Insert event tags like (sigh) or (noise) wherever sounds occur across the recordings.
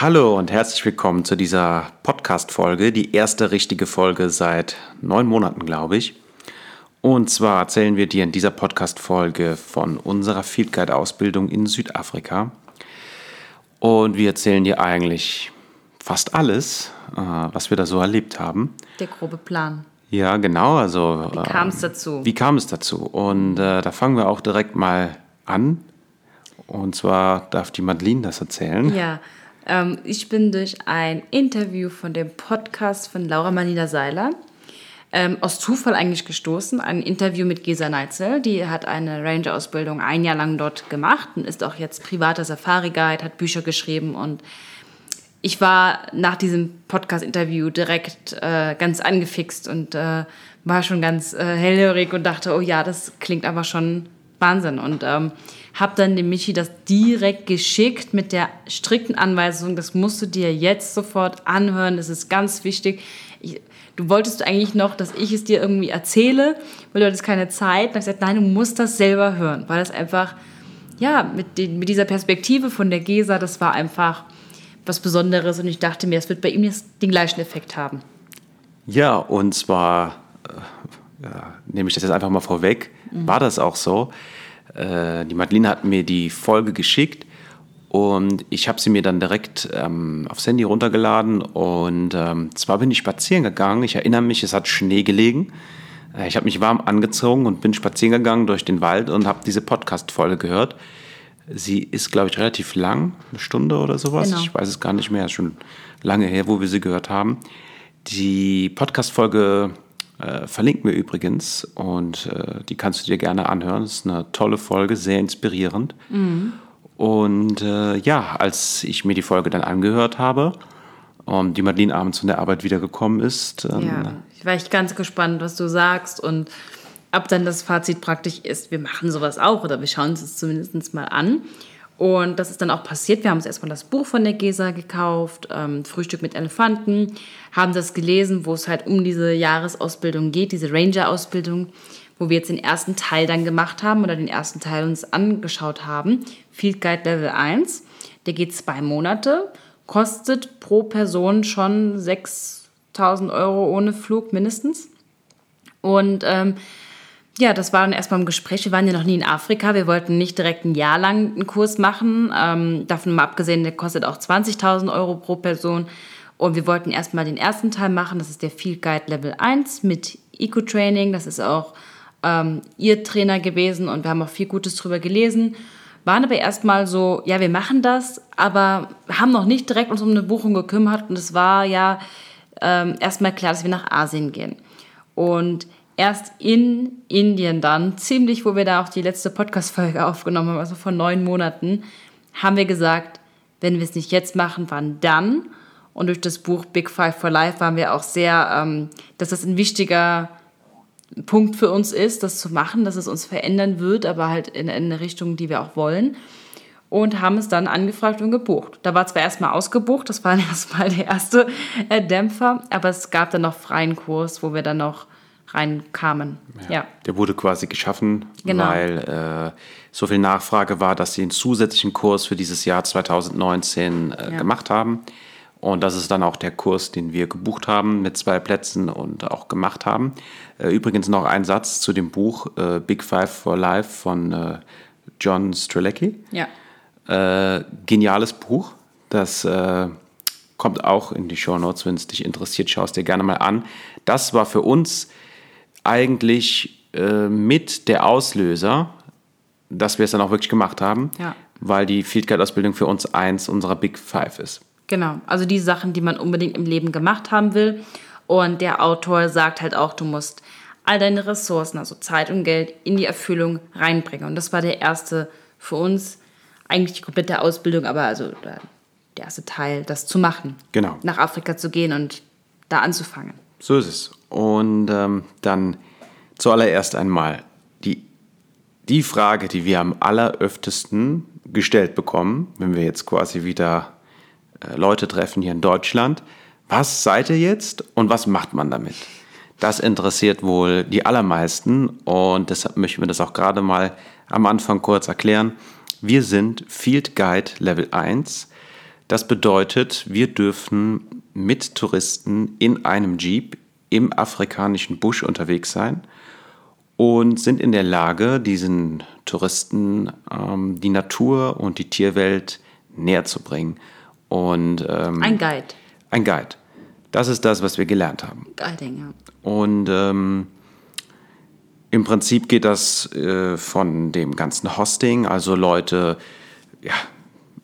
Hallo und herzlich willkommen zu dieser Podcast-Folge, die erste richtige Folge seit neun Monaten, glaube ich. Und zwar erzählen wir dir in dieser Podcast-Folge von unserer Field Guide-Ausbildung in Südafrika. Und wir erzählen dir eigentlich fast alles, äh, was wir da so erlebt haben. Der grobe Plan. Ja, genau. Also, Wie kam es dazu? Wie kam es dazu? Und äh, da fangen wir auch direkt mal an. Und zwar darf die Madeline das erzählen. Ja, ähm, ich bin durch ein Interview von dem Podcast von Laura Manila Seiler ähm, aus Zufall eigentlich gestoßen. Ein Interview mit Gesa Neitzel. Die hat eine Ranger-Ausbildung ein Jahr lang dort gemacht und ist auch jetzt privater Safari-Guide, hat Bücher geschrieben und ich war nach diesem Podcast-Interview direkt äh, ganz angefixt und äh, war schon ganz äh, hellhörig und dachte, oh ja, das klingt aber schon Wahnsinn. Und ähm, habe dann dem Michi das direkt geschickt mit der strikten Anweisung, das musst du dir jetzt sofort anhören, das ist ganz wichtig. Ich, du wolltest eigentlich noch, dass ich es dir irgendwie erzähle, weil du hattest keine Zeit. Und ich gesagt, nein, du musst das selber hören, weil das einfach, ja, mit, den, mit dieser Perspektive von der Gesa, das war einfach was Besonderes und ich dachte mir, es wird bei ihm jetzt den gleichen Effekt haben. Ja, und zwar, äh, ja, nehme ich das jetzt einfach mal vorweg, mhm. war das auch so. Äh, die Madeline hat mir die Folge geschickt und ich habe sie mir dann direkt ähm, aufs Handy runtergeladen und ähm, zwar bin ich spazieren gegangen. Ich erinnere mich, es hat Schnee gelegen. Äh, ich habe mich warm angezogen und bin spazieren gegangen durch den Wald und habe diese Podcast-Folge gehört. Sie ist, glaube ich, relativ lang, eine Stunde oder sowas. Genau. Ich weiß es gar nicht mehr, ist schon lange her, wo wir sie gehört haben. Die Podcast-Folge äh, verlinken wir übrigens und äh, die kannst du dir gerne anhören. Das ist eine tolle Folge, sehr inspirierend. Mhm. Und äh, ja, als ich mir die Folge dann angehört habe und die Madeline abends von der Arbeit wiedergekommen ist. ja, ich war echt ganz gespannt, was du sagst und ab dann das Fazit praktisch ist, wir machen sowas auch oder wir schauen uns das zumindest mal an. Und das ist dann auch passiert. Wir haben uns erstmal das Buch von der Gesa gekauft, ähm, Frühstück mit Elefanten, haben das gelesen, wo es halt um diese Jahresausbildung geht, diese Ranger-Ausbildung, wo wir jetzt den ersten Teil dann gemacht haben oder den ersten Teil uns angeschaut haben. Field Guide Level 1. Der geht zwei Monate, kostet pro Person schon 6000 Euro ohne Flug mindestens. Und ähm, ja, das war dann erstmal im Gespräch. Wir waren ja noch nie in Afrika. Wir wollten nicht direkt ein Jahr lang einen Kurs machen. Ähm, davon mal abgesehen, der kostet auch 20.000 Euro pro Person. Und wir wollten erstmal den ersten Teil machen. Das ist der Field Guide Level 1 mit Eco-Training. Das ist auch ähm, ihr Trainer gewesen und wir haben auch viel Gutes drüber gelesen. Waren aber erstmal so, ja, wir machen das, aber haben noch nicht direkt uns um eine Buchung gekümmert. Und es war ja ähm, erstmal klar, dass wir nach Asien gehen. Und erst in Indien dann, ziemlich, wo wir da auch die letzte Podcast-Folge aufgenommen haben, also vor neun Monaten, haben wir gesagt, wenn wir es nicht jetzt machen, wann dann? Und durch das Buch Big Five for Life waren wir auch sehr, ähm, dass das ein wichtiger Punkt für uns ist, das zu machen, dass es uns verändern wird, aber halt in, in eine Richtung, die wir auch wollen. Und haben es dann angefragt und gebucht. Da war zwar erstmal ausgebucht, das war (laughs) erstmal der erste äh, Dämpfer, aber es gab dann noch freien Kurs, wo wir dann noch reinkamen. Ja, ja. Der wurde quasi geschaffen, genau. weil äh, so viel Nachfrage war, dass sie einen zusätzlichen Kurs für dieses Jahr 2019 äh, ja. gemacht haben. Und das ist dann auch der Kurs, den wir gebucht haben mit zwei Plätzen und auch gemacht haben. Äh, übrigens noch ein Satz zu dem Buch äh, Big Five for Life von äh, John Strelecki. Ja. Äh, geniales Buch. Das kommt auch in die Show Notes, wenn es dich interessiert, schau es dir gerne mal an. Das war für uns eigentlich äh, mit der Auslöser, dass wir es dann auch wirklich gemacht haben, ja. weil die Field Guide Ausbildung für uns eins unserer Big Five ist. Genau, also die Sachen, die man unbedingt im Leben gemacht haben will. Und der Autor sagt halt auch, du musst all deine Ressourcen, also Zeit und Geld, in die Erfüllung reinbringen. Und das war der erste für uns, eigentlich die komplette Ausbildung, aber also der erste Teil, das zu machen. Genau. Nach Afrika zu gehen und da anzufangen. So ist es. Und ähm, dann zuallererst einmal die, die Frage, die wir am alleröftesten gestellt bekommen, wenn wir jetzt quasi wieder äh, Leute treffen hier in Deutschland. Was seid ihr jetzt und was macht man damit? Das interessiert wohl die allermeisten und deshalb möchten wir das auch gerade mal am Anfang kurz erklären. Wir sind Field Guide Level 1. Das bedeutet, wir dürfen mit Touristen in einem Jeep im afrikanischen Busch unterwegs sein und sind in der Lage, diesen Touristen ähm, die Natur und die Tierwelt näher zu bringen. Und, ähm, ein Guide. Ein Guide. Das ist das, was wir gelernt haben. Guiding, ja. Und ähm, im Prinzip geht das äh, von dem ganzen Hosting, also Leute ja,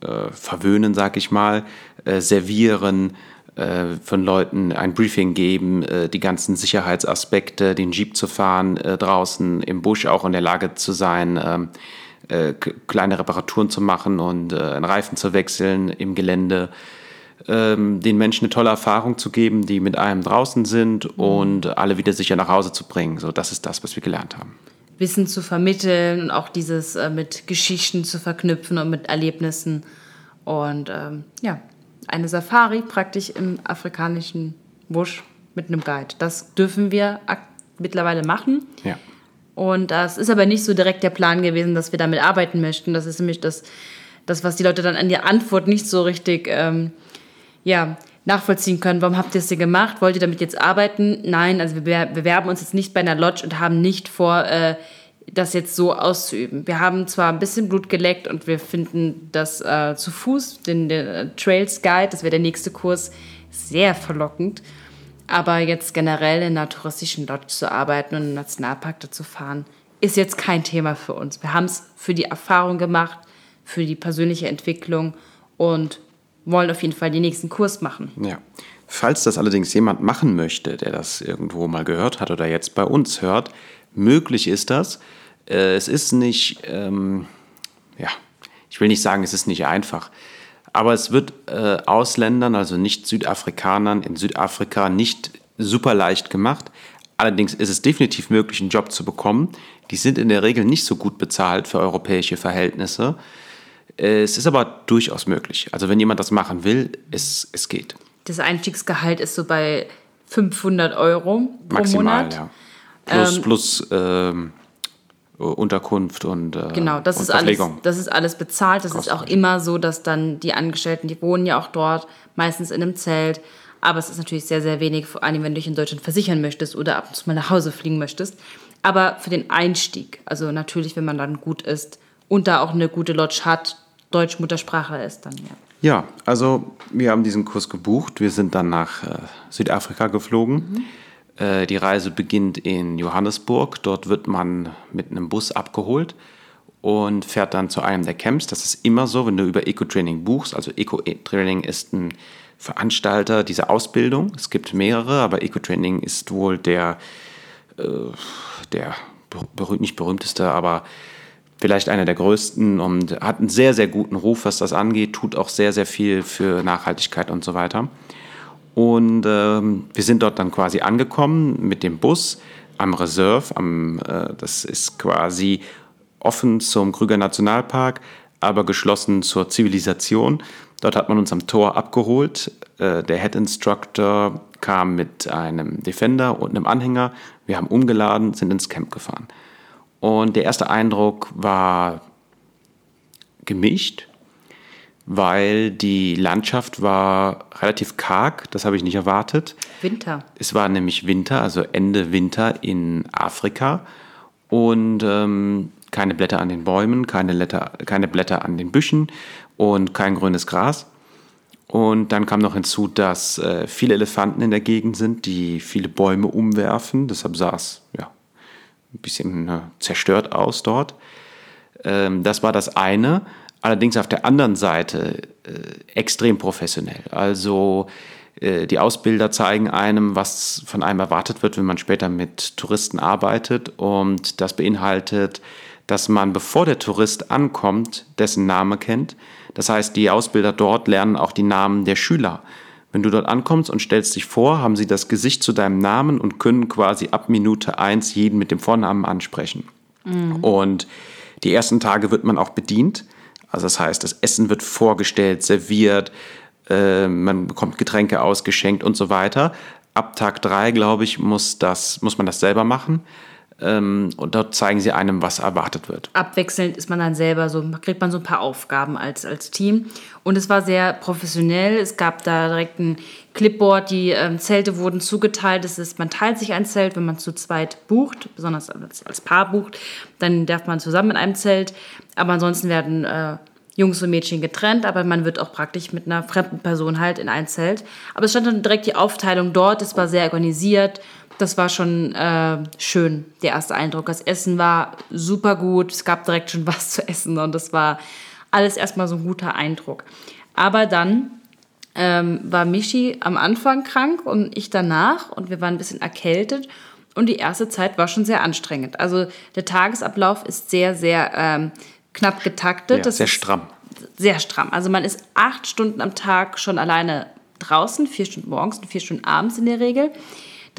äh, verwöhnen, sag ich mal, äh, servieren, von Leuten ein Briefing geben, äh, die ganzen Sicherheitsaspekte, den Jeep zu fahren, äh, draußen im Busch auch in der Lage zu sein, ähm, kleine Reparaturen zu machen und einen Reifen zu wechseln im Gelände ähm, den Menschen eine tolle Erfahrung zu geben, die mit einem draußen sind mhm. und alle wieder sicher nach Hause zu bringen. So, das ist das, was wir gelernt haben. Wissen zu vermitteln und auch dieses äh, mit Geschichten zu verknüpfen und mit Erlebnissen. Und ähm, ja, eine Safari praktisch im afrikanischen Busch mit einem Guide. Das dürfen wir mittlerweile machen. Ja. Und das ist aber nicht so direkt der Plan gewesen, dass wir damit arbeiten möchten. Das ist nämlich das, das was die Leute dann an die Antwort nicht so richtig ähm, ja, nachvollziehen können. Warum habt ihr es denn gemacht? Wollt ihr damit jetzt arbeiten? Nein, also wir bewerben uns jetzt nicht bei einer Lodge und haben nicht vor, äh, das jetzt so auszuüben. Wir haben zwar ein bisschen Blut geleckt und wir finden das äh, zu Fuß, den, den äh, Trails Guide, das wäre der nächste Kurs, sehr verlockend. Aber jetzt generell in einer touristischen Lodge zu arbeiten und im Nationalpark da zu fahren, ist jetzt kein Thema für uns. Wir haben es für die Erfahrung gemacht, für die persönliche Entwicklung und wollen auf jeden Fall den nächsten Kurs machen. Ja. Falls das allerdings jemand machen möchte, der das irgendwo mal gehört hat oder jetzt bei uns hört, möglich ist das. Äh, es ist nicht, ähm, ja, ich will nicht sagen, es ist nicht einfach, aber es wird äh, Ausländern, also nicht Südafrikanern in Südafrika nicht super leicht gemacht. Allerdings ist es definitiv möglich, einen Job zu bekommen. Die sind in der Regel nicht so gut bezahlt für europäische Verhältnisse. Es ist aber durchaus möglich. Also wenn jemand das machen will, es, es geht. Das Einstiegsgehalt ist so bei 500 Euro pro Maximal, Monat. Ja. Plus, ähm, plus ähm, Unterkunft und äh, Genau, das und ist, alles, das ist alles bezahlt. Das ist auch immer so, dass dann die Angestellten, die wohnen ja auch dort, meistens in einem Zelt. Aber es ist natürlich sehr, sehr wenig, vor allem wenn du dich in Deutschland versichern möchtest oder ab und zu mal nach Hause fliegen möchtest. Aber für den Einstieg, also natürlich, wenn man dann gut ist und da auch eine gute Lodge hat, Deutsch-Muttersprache ist dann, ja. Ja, also wir haben diesen Kurs gebucht. Wir sind dann nach äh, Südafrika geflogen. Mhm. Äh, die Reise beginnt in Johannesburg. Dort wird man mit einem Bus abgeholt und fährt dann zu einem der Camps. Das ist immer so, wenn du über Eco-Training buchst. Also Eco-Training ist ein Veranstalter dieser Ausbildung. Es gibt mehrere, aber Eco-Training ist wohl der, äh, der berühmt, nicht berühmteste, aber vielleicht einer der größten und hat einen sehr, sehr guten Ruf, was das angeht, tut auch sehr, sehr viel für Nachhaltigkeit und so weiter. Und ähm, wir sind dort dann quasi angekommen mit dem Bus am Reserve, am, äh, das ist quasi offen zum Krüger Nationalpark, aber geschlossen zur Zivilisation. Dort hat man uns am Tor abgeholt. Äh, der Head Instructor kam mit einem Defender und einem Anhänger. Wir haben umgeladen, sind ins Camp gefahren. Und der erste Eindruck war gemischt, weil die Landschaft war relativ karg, das habe ich nicht erwartet. Winter. Es war nämlich Winter, also Ende Winter in Afrika und ähm, keine Blätter an den Bäumen, keine, Blätter, keine Blätter an den Büschen und kein grünes Gras. Und dann kam noch hinzu, dass äh, viele Elefanten in der Gegend sind, die viele Bäume umwerfen. Deshalb sah es ja, ein bisschen äh, zerstört aus dort. Ähm, das war das eine. Allerdings auf der anderen Seite äh, extrem professionell. Also äh, die Ausbilder zeigen einem, was von einem erwartet wird, wenn man später mit Touristen arbeitet. Und das beinhaltet, dass man, bevor der Tourist ankommt, dessen Name kennt. Das heißt, die Ausbilder dort lernen auch die Namen der Schüler. Wenn du dort ankommst und stellst dich vor, haben sie das Gesicht zu deinem Namen und können quasi ab Minute eins jeden mit dem Vornamen ansprechen. Mhm. Und die ersten Tage wird man auch bedient. Also das heißt, das Essen wird vorgestellt, serviert, äh, man bekommt Getränke ausgeschenkt und so weiter. Ab Tag drei, glaube ich, muss, das, muss man das selber machen. Ähm, und dort zeigen sie einem, was erwartet wird. Abwechselnd ist man dann selber so, kriegt man so ein paar Aufgaben als, als Team. Und es war sehr professionell. Es gab da direkt ein Clipboard, die ähm, Zelte wurden zugeteilt. Das ist, man teilt sich ein Zelt, wenn man zu zweit bucht, besonders als, als Paar bucht, dann darf man zusammen in einem Zelt. Aber ansonsten werden äh, Jungs und Mädchen getrennt, aber man wird auch praktisch mit einer fremden Person halt in ein Zelt. Aber es stand dann direkt die Aufteilung dort, es war sehr organisiert das war schon äh, schön, der erste Eindruck. Das Essen war super gut, es gab direkt schon (laughs) was zu essen und das war alles erstmal so ein guter Eindruck. Aber dann ähm, war Michi am Anfang krank und ich danach und wir waren ein bisschen erkältet und die erste Zeit war schon sehr anstrengend. Also der Tagesablauf ist sehr, sehr ähm, knapp getaktet. Ja, sehr stramm. Sehr stramm. Also man ist acht Stunden am Tag schon alleine draußen, vier Stunden morgens und vier Stunden abends in der Regel.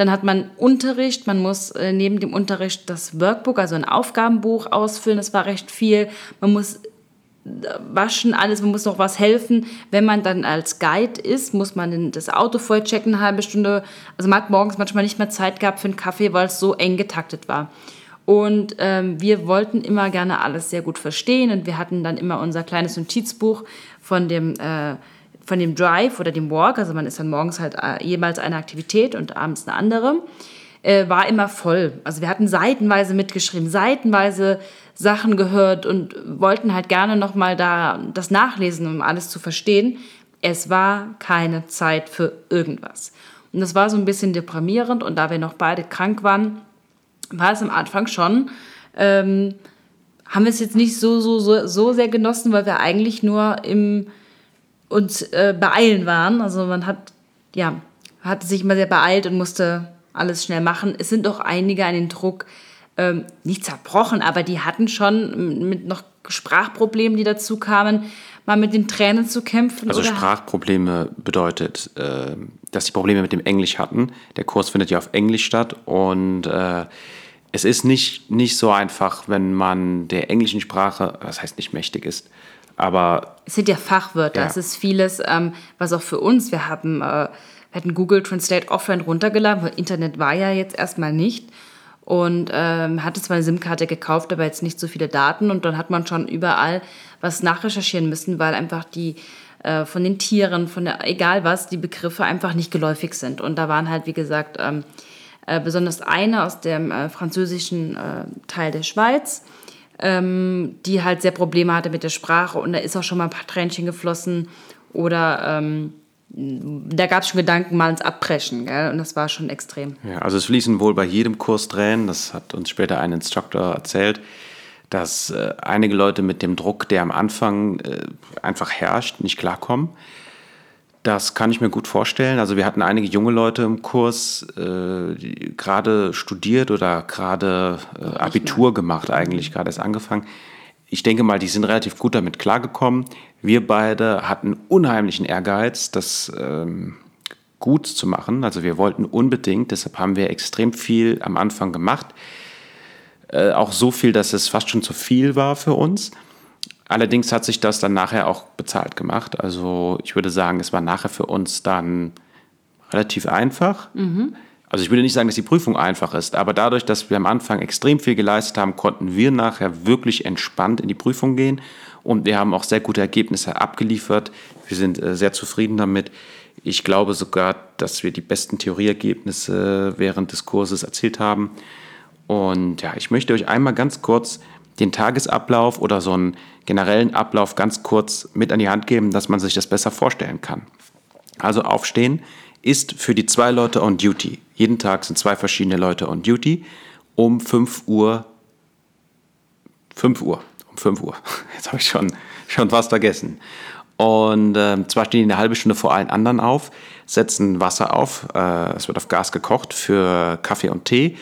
Dann hat man Unterricht, man muss äh, neben dem Unterricht das Workbook, also ein Aufgabenbuch ausfüllen, das war recht viel. Man muss äh, waschen, alles, man muss noch was helfen. Wenn man dann als Guide ist, muss man das Auto voll checken, eine halbe Stunde. Also man hat morgens manchmal nicht mehr Zeit gehabt für einen Kaffee, weil es so eng getaktet war. Und ähm, wir wollten immer gerne alles sehr gut verstehen und wir hatten dann immer unser kleines Notizbuch von dem äh, von dem Drive oder dem Walk, also man ist dann morgens halt äh, jeweils eine Aktivität und abends eine andere, äh, war immer voll. Also wir hatten seitenweise mitgeschrieben, seitenweise Sachen gehört und wollten halt gerne nochmal da das nachlesen, um alles zu verstehen. Es war keine Zeit für irgendwas. Und das war so ein bisschen deprimierend und da wir noch beide krank waren, war es am Anfang schon, ähm, haben wir es jetzt nicht so, so, so, so sehr genossen, weil wir eigentlich nur im uns äh, beeilen waren. Also man hat, ja, hatte sich immer sehr beeilt und musste alles schnell machen. Es sind auch einige an den Druck ähm, nicht zerbrochen, aber die hatten schon mit noch Sprachproblemen, die dazu kamen, mal mit den Tränen zu kämpfen. Also Sprachprobleme bedeutet, äh, dass sie Probleme mit dem Englisch hatten. Der Kurs findet ja auf Englisch statt und äh, es ist nicht, nicht so einfach, wenn man der englischen Sprache, was heißt nicht mächtig ist, aber es sind ja Fachwörter. Ja. Es ist vieles, ähm, was auch für uns. Wir haben, äh, wir hatten Google Translate offline runtergeladen, weil Internet war ja jetzt erstmal nicht. Und ähm, hatte zwar eine SIM-Karte gekauft, aber jetzt nicht so viele Daten. Und dann hat man schon überall was nachrecherchieren müssen, weil einfach die äh, von den Tieren, von der, egal was, die Begriffe einfach nicht geläufig sind. Und da waren halt, wie gesagt, ähm, äh, besonders eine aus dem äh, französischen äh, Teil der Schweiz ähm, die halt sehr Probleme hatte mit der Sprache und da ist auch schon mal ein paar Tränchen geflossen oder ähm, da gab es schon Gedanken mal ins Abbrechen gell? und das war schon extrem. Ja, also es fließen wohl bei jedem Kurs Tränen, das hat uns später ein Instructor erzählt, dass äh, einige Leute mit dem Druck, der am Anfang äh, einfach herrscht, nicht klarkommen. Das kann ich mir gut vorstellen. Also wir hatten einige junge Leute im Kurs, äh, die gerade studiert oder gerade äh, Abitur gemacht eigentlich, gerade erst angefangen. Ich denke mal, die sind relativ gut damit klargekommen. Wir beide hatten unheimlichen Ehrgeiz, das ähm, gut zu machen. Also wir wollten unbedingt, deshalb haben wir extrem viel am Anfang gemacht. Äh, auch so viel, dass es fast schon zu viel war für uns. Allerdings hat sich das dann nachher auch bezahlt gemacht. Also ich würde sagen, es war nachher für uns dann relativ einfach. Mhm. Also ich würde nicht sagen, dass die Prüfung einfach ist, aber dadurch, dass wir am Anfang extrem viel geleistet haben, konnten wir nachher wirklich entspannt in die Prüfung gehen und wir haben auch sehr gute Ergebnisse abgeliefert. Wir sind äh, sehr zufrieden damit. Ich glaube sogar, dass wir die besten Theorieergebnisse während des Kurses erzielt haben. Und ja, ich möchte euch einmal ganz kurz den Tagesablauf oder so einen generellen Ablauf ganz kurz mit an die Hand geben, dass man sich das besser vorstellen kann. Also aufstehen ist für die zwei Leute on Duty. Jeden Tag sind zwei verschiedene Leute on Duty um 5 Uhr. 5 Uhr. Um 5 Uhr. (laughs) Jetzt habe ich schon, schon was vergessen. Und äh, zwar stehen die eine halbe Stunde vor allen anderen auf, setzen Wasser auf, äh, es wird auf Gas gekocht für Kaffee und Tee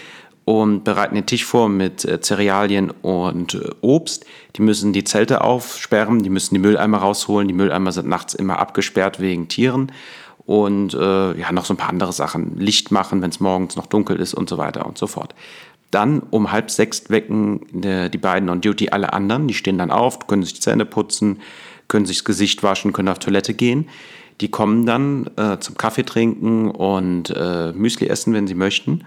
und bereiten den Tisch vor mit äh, Cerealien und äh, Obst. Die müssen die Zelte aufsperren, die müssen die Mülleimer rausholen. Die Mülleimer sind nachts immer abgesperrt wegen Tieren. Und äh, ja, noch so ein paar andere Sachen. Licht machen, wenn es morgens noch dunkel ist und so weiter und so fort. Dann um halb sechs wecken die beiden on Duty alle anderen. Die stehen dann auf, können sich die Zähne putzen, können sich das Gesicht waschen, können auf Toilette gehen. Die kommen dann äh, zum Kaffee trinken und äh, Müsli essen, wenn sie möchten.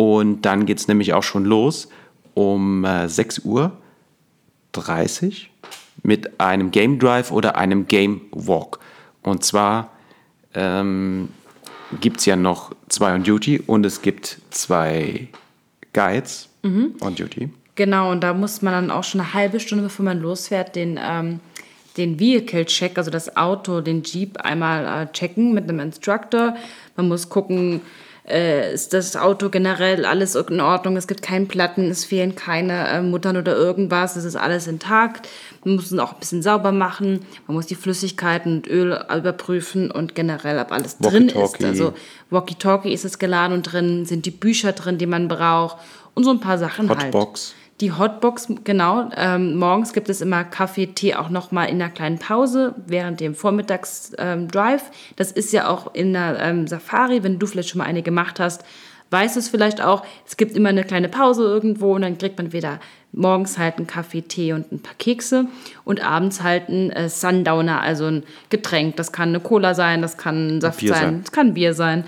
Und dann geht es nämlich auch schon los um äh, 6 Uhr 30 mit einem Game Drive oder einem Game Walk. Und zwar ähm, gibt es ja noch zwei on Duty und es gibt zwei Guides Mhm. on Duty. Genau, und da muss man dann auch schon eine halbe Stunde, bevor man losfährt, den, ähm, den Vehicle-Check, also das Auto, den Jeep einmal äh, checken mit einem Instructor. Man muss gucken, äh, ist das Auto generell alles in Ordnung, es gibt keinen Platten, es fehlen keine äh, Muttern oder irgendwas, es ist alles intakt. Man muss es auch ein bisschen sauber machen, man muss die Flüssigkeiten und Öl überprüfen und generell, ob alles drin ist. Also Walkie-Talkie ist es geladen und drin, sind die Bücher drin, die man braucht und so ein paar Sachen halt. Die Hotbox, genau. Ähm, morgens gibt es immer Kaffee, Tee auch noch mal in einer kleinen Pause während dem Vormittagsdrive. Ähm, das ist ja auch in der ähm, Safari, wenn du vielleicht schon mal eine gemacht hast, weißt du es vielleicht auch. Es gibt immer eine kleine Pause irgendwo und dann kriegt man wieder morgens halt einen Kaffee, Tee und ein paar Kekse und abends halt ein äh, Sundowner, also ein Getränk. Das kann eine Cola sein, das kann ein Saft sein, sein. das kann Bier sein.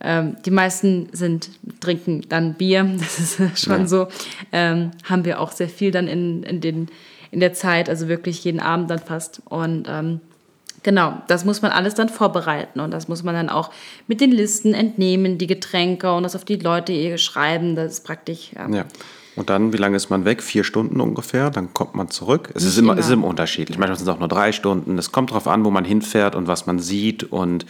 Ähm, die meisten sind, trinken dann Bier, (laughs) das ist schon Ja. so. Ähm, haben wir auch sehr viel dann in, in, den, in der Zeit, also wirklich jeden Abend dann fast. Und ähm, genau, das muss man alles dann vorbereiten und das muss man dann auch mit den Listen entnehmen, die Getränke und das auf die Leute ihr schreiben. Das ist praktisch. Ja. Ja. Und dann, wie lange ist man weg? Vier Stunden ungefähr. Dann kommt man zurück. Es ist immer, immer. ist immer unterschiedlich. Manchmal sind es auch nur drei Stunden. Es kommt darauf an, wo man hinfährt und was man sieht. Und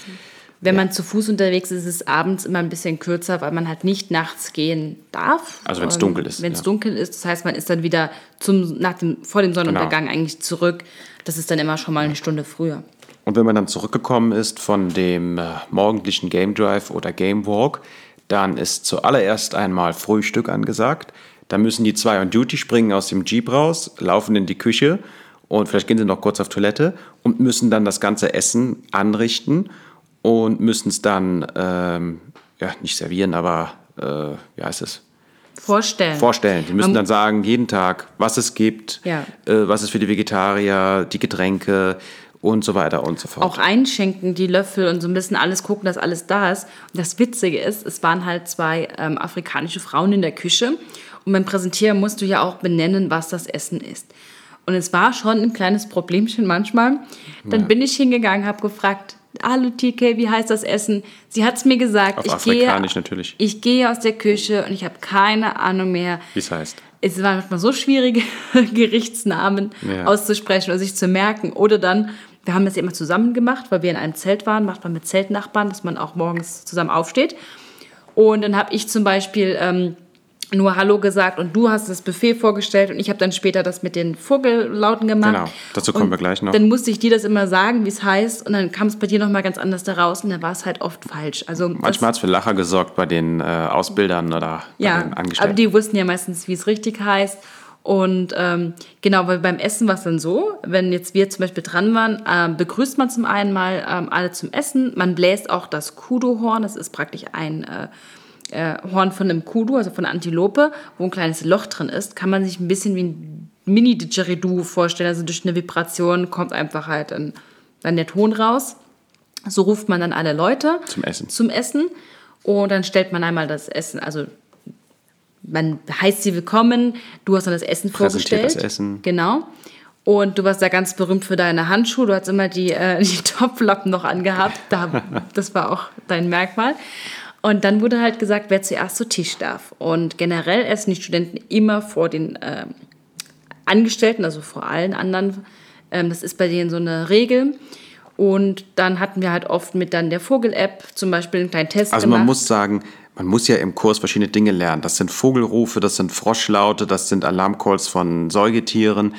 Wenn man zu Fuß unterwegs ist, ist es abends immer ein bisschen kürzer, weil man halt nicht nachts gehen darf. Also wenn's Ähm, dunkel ist, Wenn es ja. dunkel ist, das heißt, man ist dann wieder zum, nach dem, vor dem Sonnenuntergang eigentlich zurück. Das ist dann immer schon mal eine Stunde früher. Und wenn man dann zurückgekommen ist von dem äh, morgendlichen Game Drive oder Game Walk, dann ist zuallererst einmal Frühstück angesagt. Da müssen die zwei on Duty springen aus dem Jeep raus, laufen in die Küche und vielleicht gehen sie noch kurz auf Toilette und müssen dann das ganze Essen anrichten und müssen es dann, ähm, ja, nicht servieren, aber, äh, wie heißt es? Vorstellen. Vorstellen. Die müssen Man- dann sagen, jeden Tag, was es gibt, Ja. äh, was es für die Vegetarier, die Getränke und so weiter und so fort. auch einschenken, die Löffel und so ein bisschen alles gucken, dass alles da ist. Und das Witzige ist, es waren halt zwei ähm, afrikanische Frauen in der Küche und beim Präsentieren musst du ja auch benennen, was das Essen ist. Und es war schon ein kleines Problemchen manchmal. Dann bin ich hingegangen, habe gefragt, hallo TK, wie heißt das Essen? Sie hat es mir gesagt. Auf ich Afrikanisch gehe, natürlich. Ich gehe aus der Küche und ich habe keine Ahnung mehr, Wie es heißt. es waren manchmal so schwierige (laughs) Gerichtsnamen Ja. auszusprechen oder sich zu merken. Oder dann, wir haben das ja immer zusammen gemacht, weil wir in einem Zelt waren, macht man mit Zeltnachbarn, dass man auch morgens zusammen aufsteht. Und dann habe ich zum Beispiel ähm, nur Hallo gesagt und du hast das Buffet vorgestellt und ich habe dann später das mit den Vogellauten gemacht. Genau, dazu kommen Und wir gleich noch. Dann musste ich dir das immer sagen, wie es heißt und dann kam es bei dir nochmal ganz anders da raus und dann war es halt oft falsch. Also Manchmal hat es für Lacher gesorgt bei den äh, Ausbildern oder bei ja, den Angestellten. aber die wussten ja meistens, wie es richtig heißt. Und ähm, genau, weil beim Essen war es dann so, wenn jetzt wir zum Beispiel dran waren, ähm, begrüßt man zum einen mal ähm, alle zum Essen. Man bläst auch das Kudu-Horn, das ist praktisch ein äh, äh, Horn von einem Kudu, also von einer Antilope, wo ein kleines Loch drin ist. Kann man sich ein bisschen wie ein Mini-Didgeridoo vorstellen. Also durch eine Vibration kommt einfach halt ein, dann der Ton raus. So ruft man dann alle Leute Zum Essen. zum Essen. Und dann stellt man einmal das Essen, also man heißt sie willkommen, du hast dann das Essen Präsentiert vorgestellt. das Essen. Genau. Und du warst da ganz berühmt für deine Handschuhe. Du hast immer die, äh, (laughs) die Topflappen noch angehabt. Da, das war auch dein Merkmal. Und dann wurde halt gesagt, wer zuerst zu Tisch darf. Und generell essen die Studenten immer vor den ähm, Angestellten, also vor allen anderen. Ähm, das ist bei denen so eine Regel. Und dann hatten wir halt oft mit dann der Vogel-App zum Beispiel einen kleinen Test Also gemacht. man muss sagen, man muss ja im Kurs verschiedene Dinge lernen. Das sind Vogelrufe, das sind Froschlaute, das sind Alarmcalls von Säugetieren.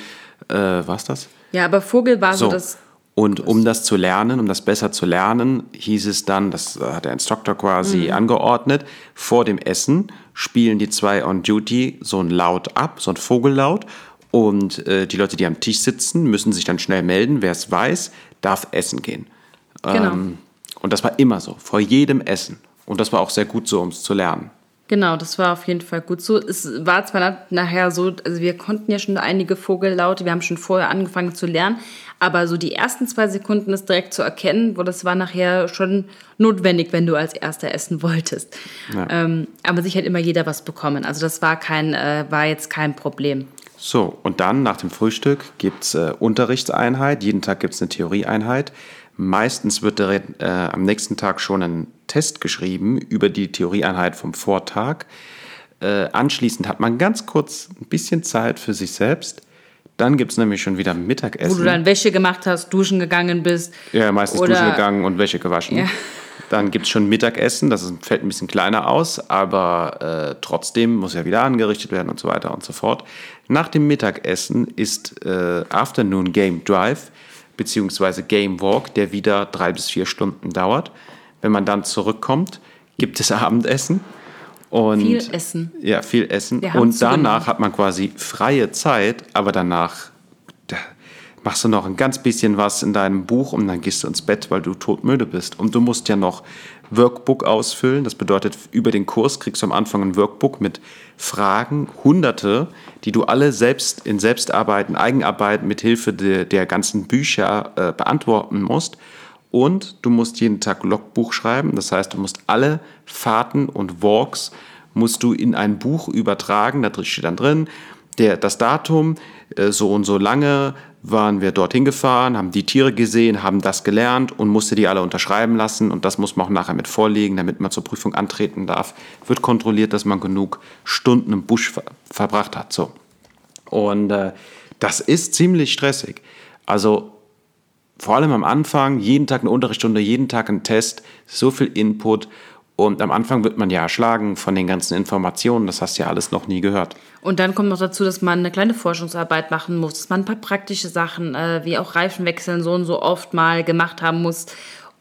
Äh, was das? ja, aber Vogel war so, So. das Und um das zu lernen, um das besser zu lernen, hieß es dann, das hat der Instructor quasi angeordnet, vor dem Essen spielen die zwei on Duty so ein Laut ab, so ein Vogellaut. Und äh, die Leute, die am Tisch sitzen, müssen sich dann schnell melden. Wer es weiß, darf essen gehen. Genau. Ähm, und das war immer so, vor jedem Essen. Und das war auch sehr gut so, um es zu lernen. Genau, das war auf jeden Fall gut so. Es war zwar na- nachher so, also wir konnten ja schon einige Vogellaute, wir haben schon vorher angefangen zu lernen, Aber so die ersten zwei Sekunden ist direkt zu erkennen, wo das war nachher schon notwendig, wenn du als Erster essen wolltest. Ja. Ähm, aber sich hat immer jeder was bekommen. Also das war, kein, äh, war jetzt kein Problem. So, und dann nach dem Frühstück gibt es äh, Unterrichtseinheit. Jeden Tag gibt es eine Theorieeinheit. Meistens wird äh, am nächsten Tag schon ein Test geschrieben über die Theorieeinheit vom Vortag. Äh, anschließend hat man ganz kurz ein bisschen Zeit für sich selbst. Dann gibt es nämlich schon wieder Mittagessen. Wo du dann Wäsche gemacht hast, duschen gegangen bist. Ja, meistens oder, duschen gegangen und Wäsche gewaschen. Ja. Dann gibt es schon Mittagessen, das fällt ein bisschen kleiner aus, aber äh, trotzdem muss ja wieder angerichtet werden und so weiter und so fort. Nach dem Mittagessen ist äh, Afternoon Game Drive beziehungsweise Game Walk, der wieder drei bis vier Stunden dauert. Wenn man dann zurückkommt, gibt es Abendessen. Und, viel Essen. Ja, viel Essen. Und danach hat man quasi freie Zeit, aber danach machst du noch ein ganz bisschen was in deinem Buch und dann gehst du ins Bett, weil du todmüde bist. Und du musst ja noch Workbook ausfüllen. Das bedeutet, über den Kurs kriegst du am Anfang ein Workbook mit Fragen, hunderte, die du alle selbst in Selbstarbeiten, Eigenarbeiten mit Hilfe de, der ganzen Bücher äh, beantworten musst. Und du musst jeden Tag Logbuch schreiben. Das heißt, du musst alle Fahrten und Walks musst du in ein Buch übertragen. Da steht dann drin, der, das Datum, äh, so und so lange, waren wir dorthin gefahren, haben die Tiere gesehen, haben das gelernt und musste die alle unterschreiben lassen. Und das muss man auch nachher mit vorlegen, damit man zur Prüfung antreten darf. Wird kontrolliert, dass man genug Stunden im Busch ver verbracht hat. So. Und äh, das ist ziemlich stressig. Also vor allem am Anfang, jeden Tag eine Unterrichtsstunde, jeden Tag ein Test, so viel Input. Und am Anfang wird man ja erschlagen von den ganzen Informationen, das hast du ja alles noch nie gehört. Und dann kommt noch dazu, dass man eine kleine Forschungsarbeit machen muss, dass man ein paar praktische Sachen, äh, wie auch Reifenwechseln, so und so oft mal gemacht haben muss.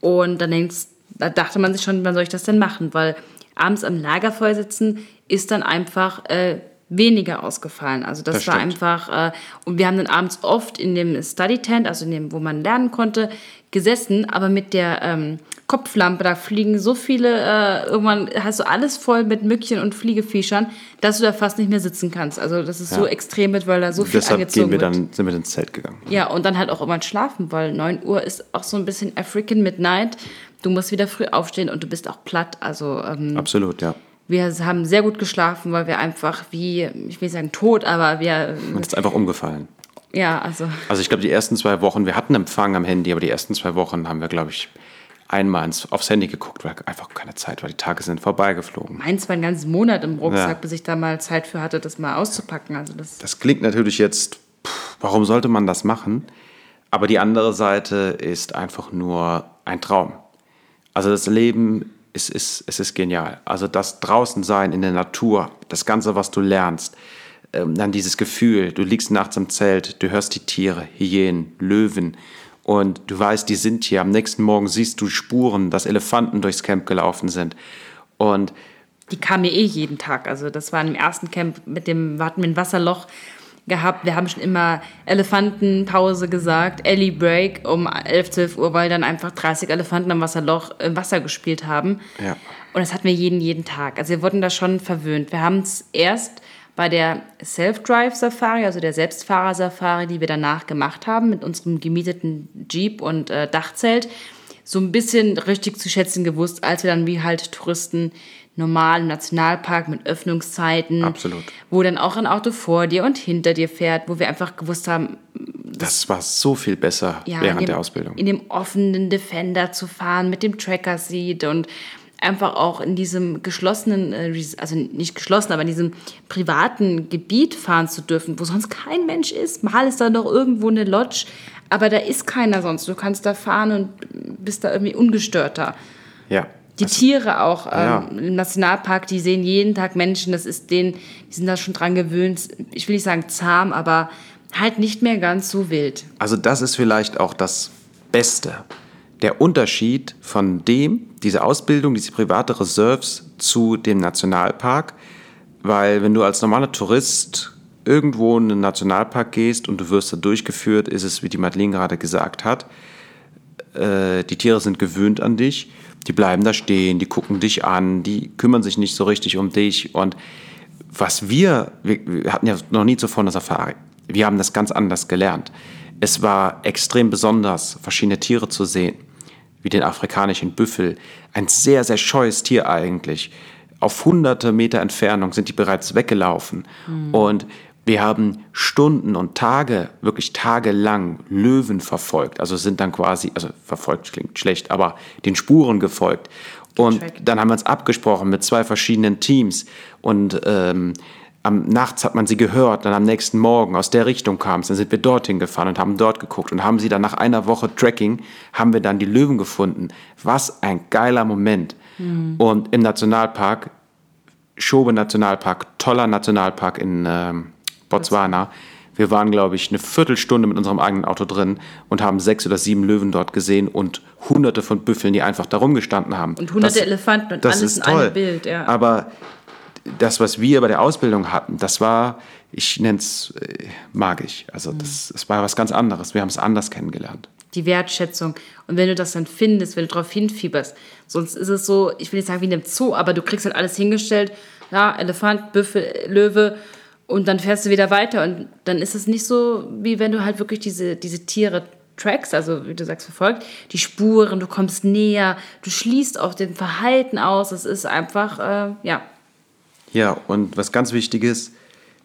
Und dann denkst, da dachte man sich schon, wann soll ich das denn machen? Weil abends am Lagerfeuer sitzen ist dann einfach äh, weniger ausgefallen. Also das, das war einfach, äh, und wir haben dann abends oft in dem Study Tent, also in dem, wo man lernen konnte, gesessen, aber mit der ähm, Kopflampe, da fliegen so viele, äh, irgendwann hast du alles voll mit Mückchen und Fliegefischern, dass du da fast nicht mehr sitzen kannst. Also das ist ja. so extrem mit, weil da so viel Deshalb angezogen gehen wir dann, sind wir ins Zelt gegangen. Ja, und dann halt auch immer schlafen, weil 9 Uhr ist auch so ein bisschen African Midnight. Du musst wieder früh aufstehen und du bist auch platt. Also ähm, Absolut, ja. Wir haben sehr gut geschlafen, weil wir einfach wie, ich will sagen tot, aber wir... Man ist einfach umgefallen. Ja, also... Also ich glaube, die ersten zwei Wochen, wir hatten Empfang am Handy, aber die ersten zwei Wochen haben wir, glaube ich, einmal ins, aufs Handy geguckt, weil einfach keine Zeit war. Die Tage sind vorbeigeflogen. Meins war ein ganzen Monat im Rucksack, ja. bis ich da mal Zeit für hatte, das mal auszupacken. Also das, das klingt natürlich jetzt, pff, warum sollte man das machen? Aber die andere Seite ist einfach nur ein Traum. Also das Leben ist, ist, es ist genial. Also das Draußensein in der Natur, das Ganze, was du lernst, ähm, dann dieses Gefühl, du liegst nachts im Zelt, du hörst die Tiere, Hyänen, Löwen, und du weißt, die sind hier. Am nächsten Morgen siehst du Spuren, dass Elefanten durchs Camp gelaufen sind. Und die kamen ja eh jeden Tag. Also das war im ersten Camp mit dem, hatten wir ein Wasserloch gehabt. Wir haben schon immer Elefantenpause gesagt, Ellie Break um 11, 12 Uhr, weil dann einfach 30 Elefanten am Wasserloch im Wasser gespielt haben. Ja. Und das hatten wir jeden, jeden Tag. Also wir wurden da schon verwöhnt. Wir haben es erst bei der Self-Drive-Safari, also der Selbstfahrer-Safari, die wir danach gemacht haben mit unserem gemieteten Jeep und äh, Dachzelt, so ein bisschen richtig zu schätzen gewusst, als wir dann wie halt Touristen normal im Nationalpark mit Öffnungszeiten, Absolut. wo dann auch ein Auto vor dir und hinter dir fährt, wo wir einfach gewusst haben, das, das war so viel besser ja, während dem, der Ausbildung. In dem offenen Defender zu fahren mit dem Tracker-Seat und einfach auch in diesem geschlossenen, äh, also nicht geschlossen, aber in diesem privaten Gebiet fahren zu dürfen, wo sonst kein Mensch ist. Mal ist da noch irgendwo eine Lodge, aber da ist keiner sonst. Du kannst da fahren und bist da irgendwie ungestörter. Ja. Die also, Tiere auch ähm, ja. im Nationalpark, die sehen jeden Tag Menschen, das ist denen, die sind da schon dran gewöhnt. Ich will nicht sagen zahm, aber halt nicht mehr ganz so wild. Also das ist vielleicht auch das Beste der Unterschied von dem, diese Ausbildung, diese private Reserves zu dem Nationalpark, weil wenn du als normaler Tourist irgendwo in einen Nationalpark gehst und du wirst da durchgeführt, ist es, wie die Madeleine gerade gesagt hat, äh, die Tiere sind gewöhnt an dich, die bleiben da stehen, die gucken dich an, die kümmern sich nicht so richtig um dich und was wir, wir, hatten ja noch nie zuvor eine Safari, wir haben das ganz anders gelernt. Es war extrem besonders, verschiedene Tiere zu sehen, wie den afrikanischen Büffel. Ein sehr, sehr scheues Tier eigentlich. Auf hunderte Meter Entfernung sind die bereits weggelaufen. Mhm. Und wir haben Stunden und Tage, wirklich tagelang Löwen verfolgt. Also sind dann quasi, also verfolgt klingt schlecht, aber den Spuren gefolgt. Und dann haben wir uns abgesprochen mit zwei verschiedenen Teams. Und ähm, am nachts hat man sie gehört, dann am nächsten Morgen aus der Richtung kam es, dann sind wir dorthin gefahren und haben dort geguckt und haben sie dann nach einer Woche Tracking, haben wir dann die Löwen gefunden. Was ein geiler Moment. Mhm. Und im Nationalpark, Schobe Nationalpark, toller Nationalpark in ähm, Botswana. Wir waren, glaube ich, eine Viertelstunde mit unserem eigenen Auto drin und haben sechs oder sieben Löwen dort gesehen und hunderte von Büffeln, die einfach da rumgestanden haben. Und hunderte das, Elefanten und das alles ist toll. in einem Bild. Ja. Aber das, was wir bei der Ausbildung hatten, das war, ich nenne es äh, magisch. Also das, das war was ganz anderes. Wir haben es anders kennengelernt. Die Wertschätzung. Und wenn du das dann findest, wenn du darauf hinfieberst, sonst ist es so, ich will nicht sagen wie in einem Zoo, aber du kriegst halt alles hingestellt. Ja, Elefant, Büffel, Löwe und dann fährst du wieder weiter und dann ist es nicht so, wie wenn du halt wirklich diese, diese Tiere trackst, also wie du sagst, verfolgt, die Spuren, du kommst näher, du schließt auch den Verhalten aus. Es ist einfach, äh, ja. Ja, und was ganz wichtig ist,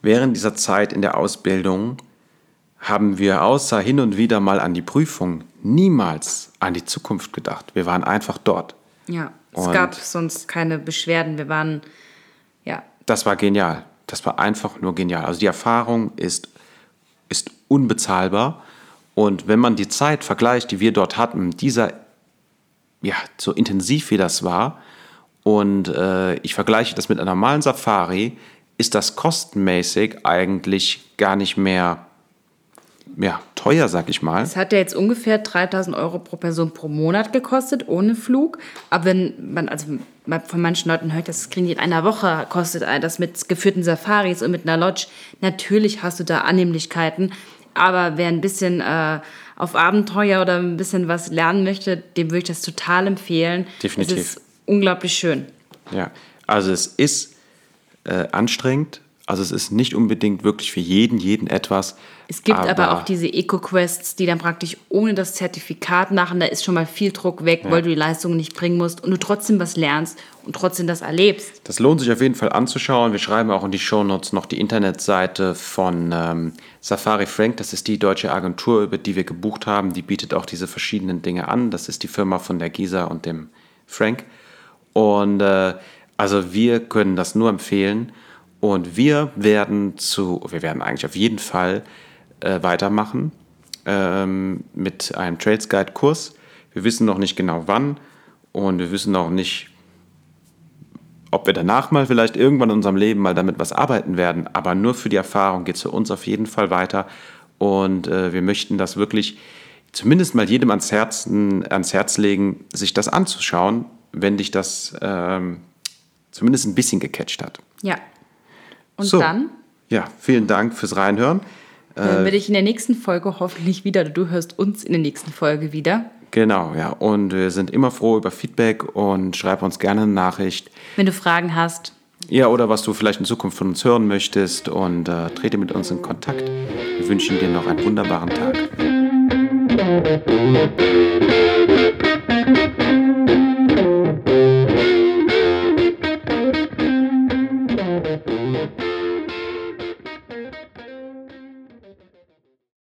während dieser Zeit in der Ausbildung haben wir außer hin und wieder mal an die Prüfung niemals an die Zukunft gedacht. Wir waren einfach dort. Ja, es und gab sonst keine Beschwerden. Wir waren, ja. Das war genial das war einfach nur genial. Also die Erfahrung ist, ist unbezahlbar. Und wenn man die Zeit vergleicht, die wir dort hatten, dieser, ja, so intensiv wie das war, und äh, ich vergleiche das mit einer normalen Safari, ist das kostenmäßig eigentlich gar nicht mehr ja, teuer, sag ich mal. Es hat ja jetzt ungefähr 3000 Euro pro Person pro Monat gekostet, ohne Flug. Aber wenn man, also von manchen Leuten hört, das kriegen die in einer Woche, kostet das mit geführten Safaris und mit einer Lodge. Natürlich hast du da Annehmlichkeiten. Aber wer ein bisschen äh, auf Abenteuer oder ein bisschen was lernen möchte, dem würde ich das total empfehlen. Definitiv. Es ist unglaublich schön. Ja, also es ist äh, anstrengend, also es ist nicht unbedingt wirklich für jeden, jeden etwas. Es gibt aber, aber auch diese Eco-Quests, die dann praktisch ohne das Zertifikat machen, da ist schon mal viel Druck weg, ja. weil du die Leistung nicht bringen musst und du trotzdem was lernst und trotzdem das erlebst. Das lohnt sich auf jeden Fall anzuschauen. Wir schreiben auch in die Shownotes noch die Internetseite von ähm, Safari Frank. Das ist die deutsche Agentur, über die wir gebucht haben. Die bietet auch diese verschiedenen Dinge an. Das ist die Firma von der Gisa und dem Frank. Und äh, also wir können das nur empfehlen. Und wir werden zu, wir werden eigentlich auf jeden Fall äh, weitermachen ähm, mit einem Trails Guide Kurs. Wir wissen noch nicht genau wann und wir wissen auch nicht, ob wir danach mal vielleicht irgendwann in unserem Leben mal damit was arbeiten werden. Aber nur für die Erfahrung geht es für uns auf jeden Fall weiter. Und äh, wir möchten das wirklich zumindest mal jedem ans, Herzen, ans Herz legen, sich das anzuschauen, wenn dich das ähm, zumindest ein bisschen gecatcht hat. Ja, und so, dann? Ja, vielen Dank fürs Reinhören. Hören wir dich in der nächsten Folge hoffentlich wieder. Du hörst uns in der nächsten Folge wieder. Genau, ja. Und wir sind immer froh über Feedback und schreib uns gerne eine Nachricht. Wenn du Fragen hast. Ja, oder was du vielleicht in Zukunft von uns hören möchtest und äh, trete mit uns in Kontakt. Wir wünschen dir noch einen wunderbaren Tag.